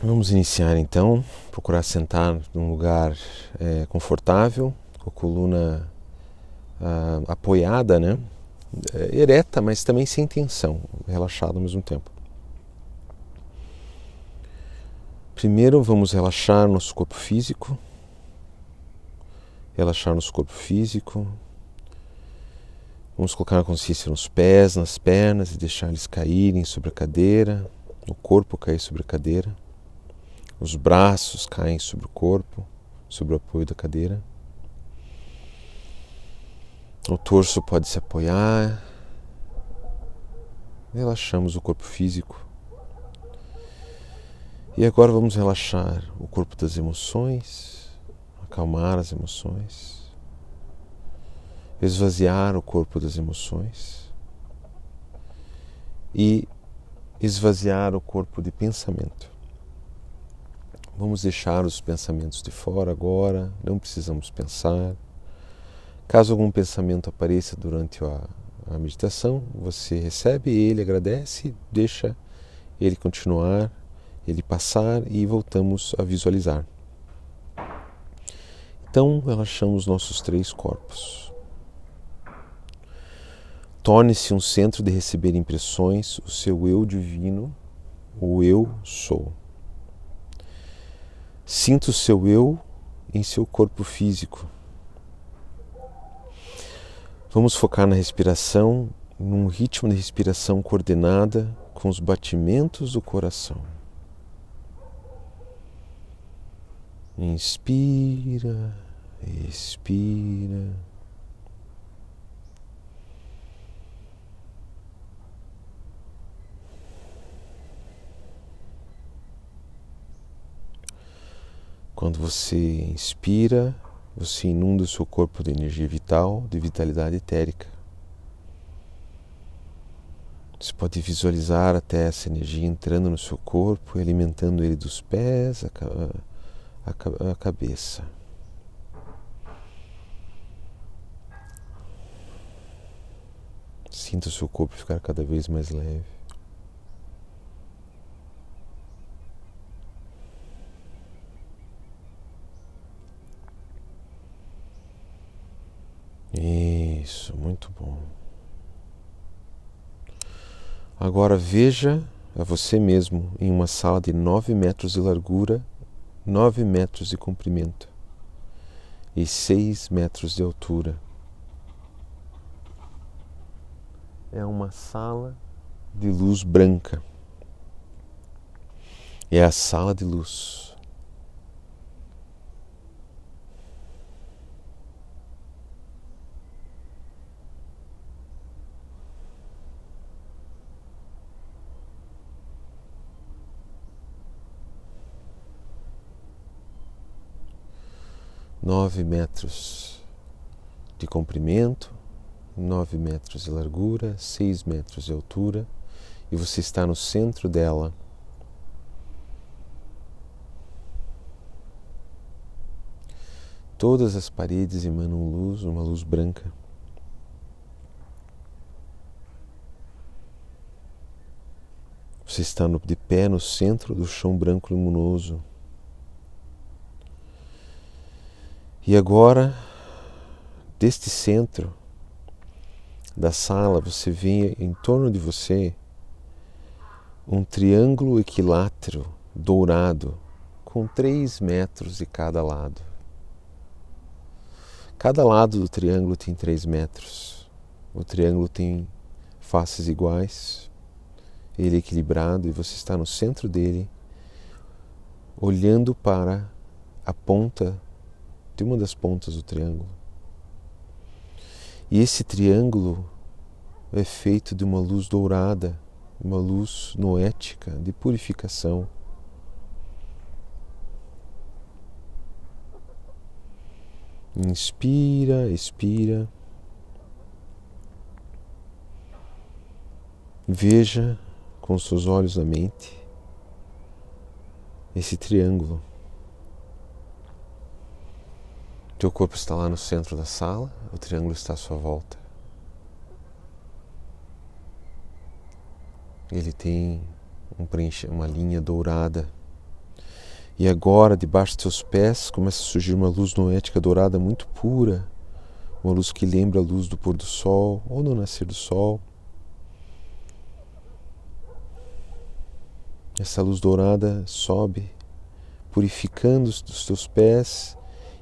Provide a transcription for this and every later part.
Vamos iniciar então, procurar sentar num lugar é, confortável, com a coluna ah, apoiada, né? É, ereta, mas também sem tensão, relaxado ao mesmo tempo. Primeiro vamos relaxar nosso corpo físico, relaxar nosso corpo físico. Vamos colocar a consciência nos pés, nas pernas e deixar eles caírem sobre a cadeira, o corpo cair sobre a cadeira. Os braços caem sobre o corpo, sobre o apoio da cadeira. O torso pode se apoiar. Relaxamos o corpo físico. E agora vamos relaxar o corpo das emoções, acalmar as emoções, esvaziar o corpo das emoções e esvaziar o corpo de pensamento. Vamos deixar os pensamentos de fora agora, não precisamos pensar. Caso algum pensamento apareça durante a, a meditação, você recebe ele, agradece, deixa ele continuar, ele passar e voltamos a visualizar. Então, relaxamos nossos três corpos. Torne-se um centro de receber impressões, o seu eu divino, o eu sou. Sinta o seu eu em seu corpo físico. Vamos focar na respiração, num ritmo de respiração coordenada com os batimentos do coração. Inspira, expira. Quando você inspira, você inunda o seu corpo de energia vital, de vitalidade etérica. Você pode visualizar até essa energia entrando no seu corpo e alimentando ele dos pés à, cabeça. Sinta o seu corpo ficar cada vez mais leve. Isso, muito bom. Agora veja a você mesmo em uma sala de 9 metros de largura, 9 metros de comprimento e 6 metros de altura. É uma sala de luz branca. É a sala de luz. Nove metros de comprimento, nove metros de largura, seis metros de altura, e você está no centro dela. Todas as paredes emanam luz, uma luz branca. Você está de pé no centro do chão branco luminoso. E agora, deste centro da sala, você vê em torno de você um triângulo equilátero dourado com três metros de cada lado. Cada lado do triângulo tem três metros. O triângulo tem faces iguais, ele é equilibrado e você está no centro dele, olhando para a ponta de uma das pontas do triângulo. E esse triângulo é feito de uma luz dourada, uma luz noética de purificação. Inspira, expira. Veja com seus olhos na mente esse triângulo. Teu corpo está lá no centro da sala, o triângulo está à sua volta. Ele tem um preenche, uma linha dourada E agora, debaixo dos seus pés, começa a surgir uma luz noética dourada muito pura, uma luz que lembra a luz do pôr do sol ou do nascer do sol. Essa luz dourada sobe, purificando os teus pés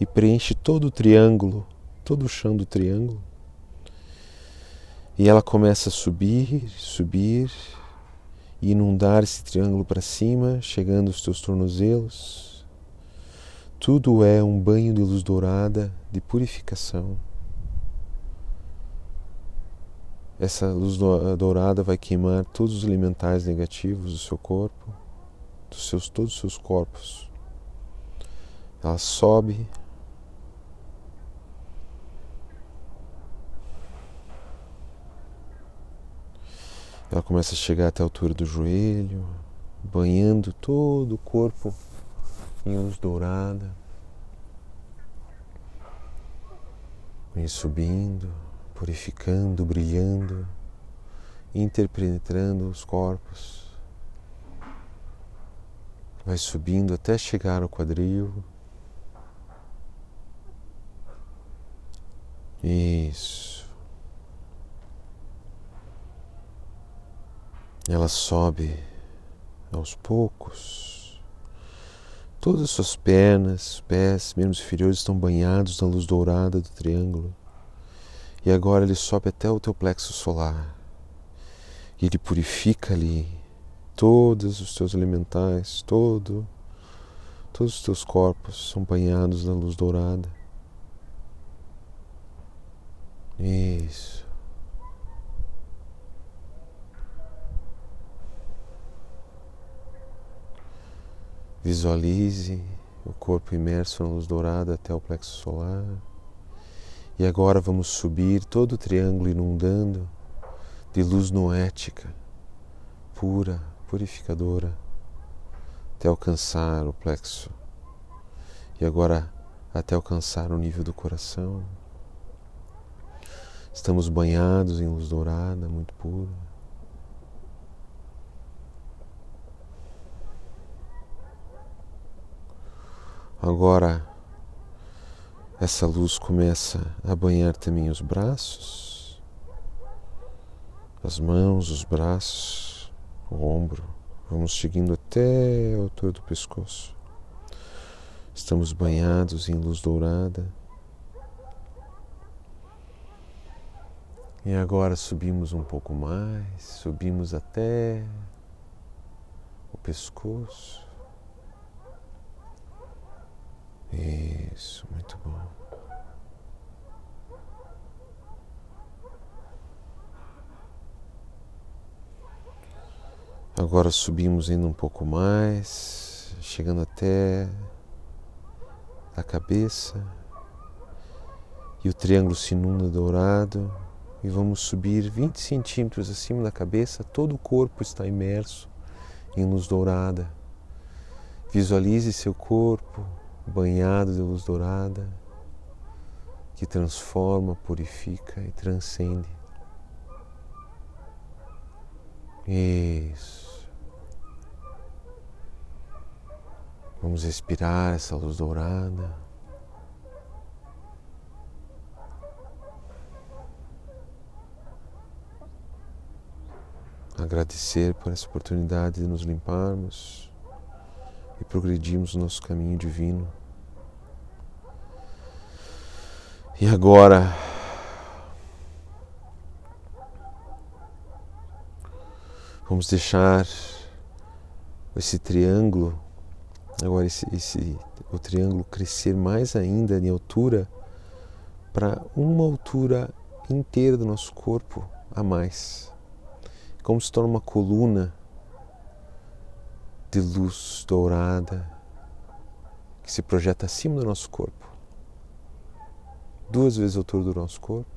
e preenche todo o triângulo, todo o chão do triângulo. E ela começa a subir, subir e inundar esse triângulo para cima, chegando aos teus tornozelos. Tudo é um banho de luz dourada de purificação. Essa luz dourada vai queimar todos os elementais negativos do seu corpo, dos seus todos os seus corpos. Ela sobe Ela começa a chegar até a altura do joelho, banhando todo o corpo em luz dourada. Vem subindo, purificando, brilhando, interpenetrando os corpos. Vai subindo até chegar ao quadril. Isso. Ela sobe aos poucos. Todas as suas pernas, pés, membros inferiores estão banhados na luz dourada do triângulo. E agora ele sobe até o teu plexo solar. E ele purifica ali todos os teus elementais, todo, todos os teus corpos são banhados na luz dourada. Isso. Visualize o corpo imerso na luz dourada até o plexo solar. E agora vamos subir todo o triângulo inundando de luz noética, pura, purificadora, até alcançar o plexo. E agora até alcançar o nível do coração. Estamos banhados em luz dourada, muito pura. Agora essa luz começa a banhar também os braços, as mãos, os braços, o ombro. Vamos seguindo até a altura do pescoço. Estamos banhados em luz dourada. E agora subimos um pouco mais, subimos até o pescoço. Isso, muito bom. Agora subimos ainda um pouco mais, chegando até a cabeça e o triângulo se inunda dourado e vamos subir 20 centímetros acima da cabeça, todo o corpo está imerso em luz dourada. Visualize seu corpo banhado de luz dourada que transforma, purifica e transcende. Isso. Vamos respirar essa luz dourada. Agradecer por essa oportunidade de nos limparmos e progredirmos no nosso caminho divino. E agora, vamos deixar esse triângulo, agora esse, esse o triângulo crescer mais ainda em altura para uma altura inteira do nosso corpo a mais, como se torna uma coluna de luz dourada que se projeta acima do nosso corpo duas vezes a altura do nosso corpo.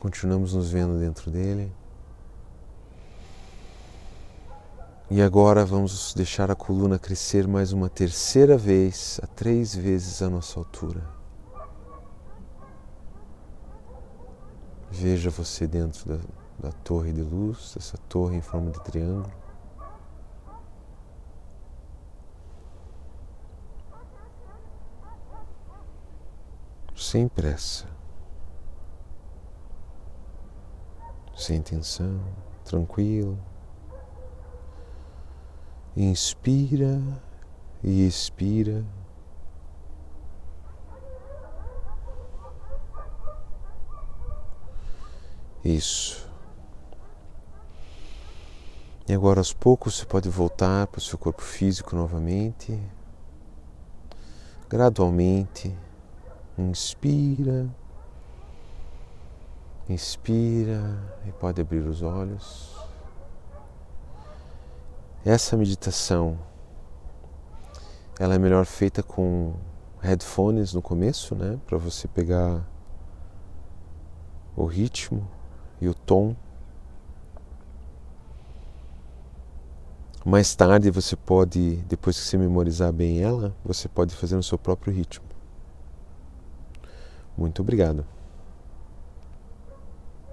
Continuamos nos vendo dentro dele. E agora vamos deixar a coluna crescer mais uma terceira vez, a três vezes a nossa altura. Veja você dentro da, da torre de luz, essa torre em forma de triângulo. Sem pressa, sem tensão, tranquilo. Inspira e expira. Isso. E agora aos poucos você pode voltar para o seu corpo físico novamente. Gradualmente. Inspira. Inspira e pode abrir os olhos. Essa meditação ela é melhor feita com headphones no começo, né, para você pegar o ritmo e o tom Mais tarde você pode, depois que você memorizar bem ela, você pode fazer no seu próprio ritmo. Muito obrigado.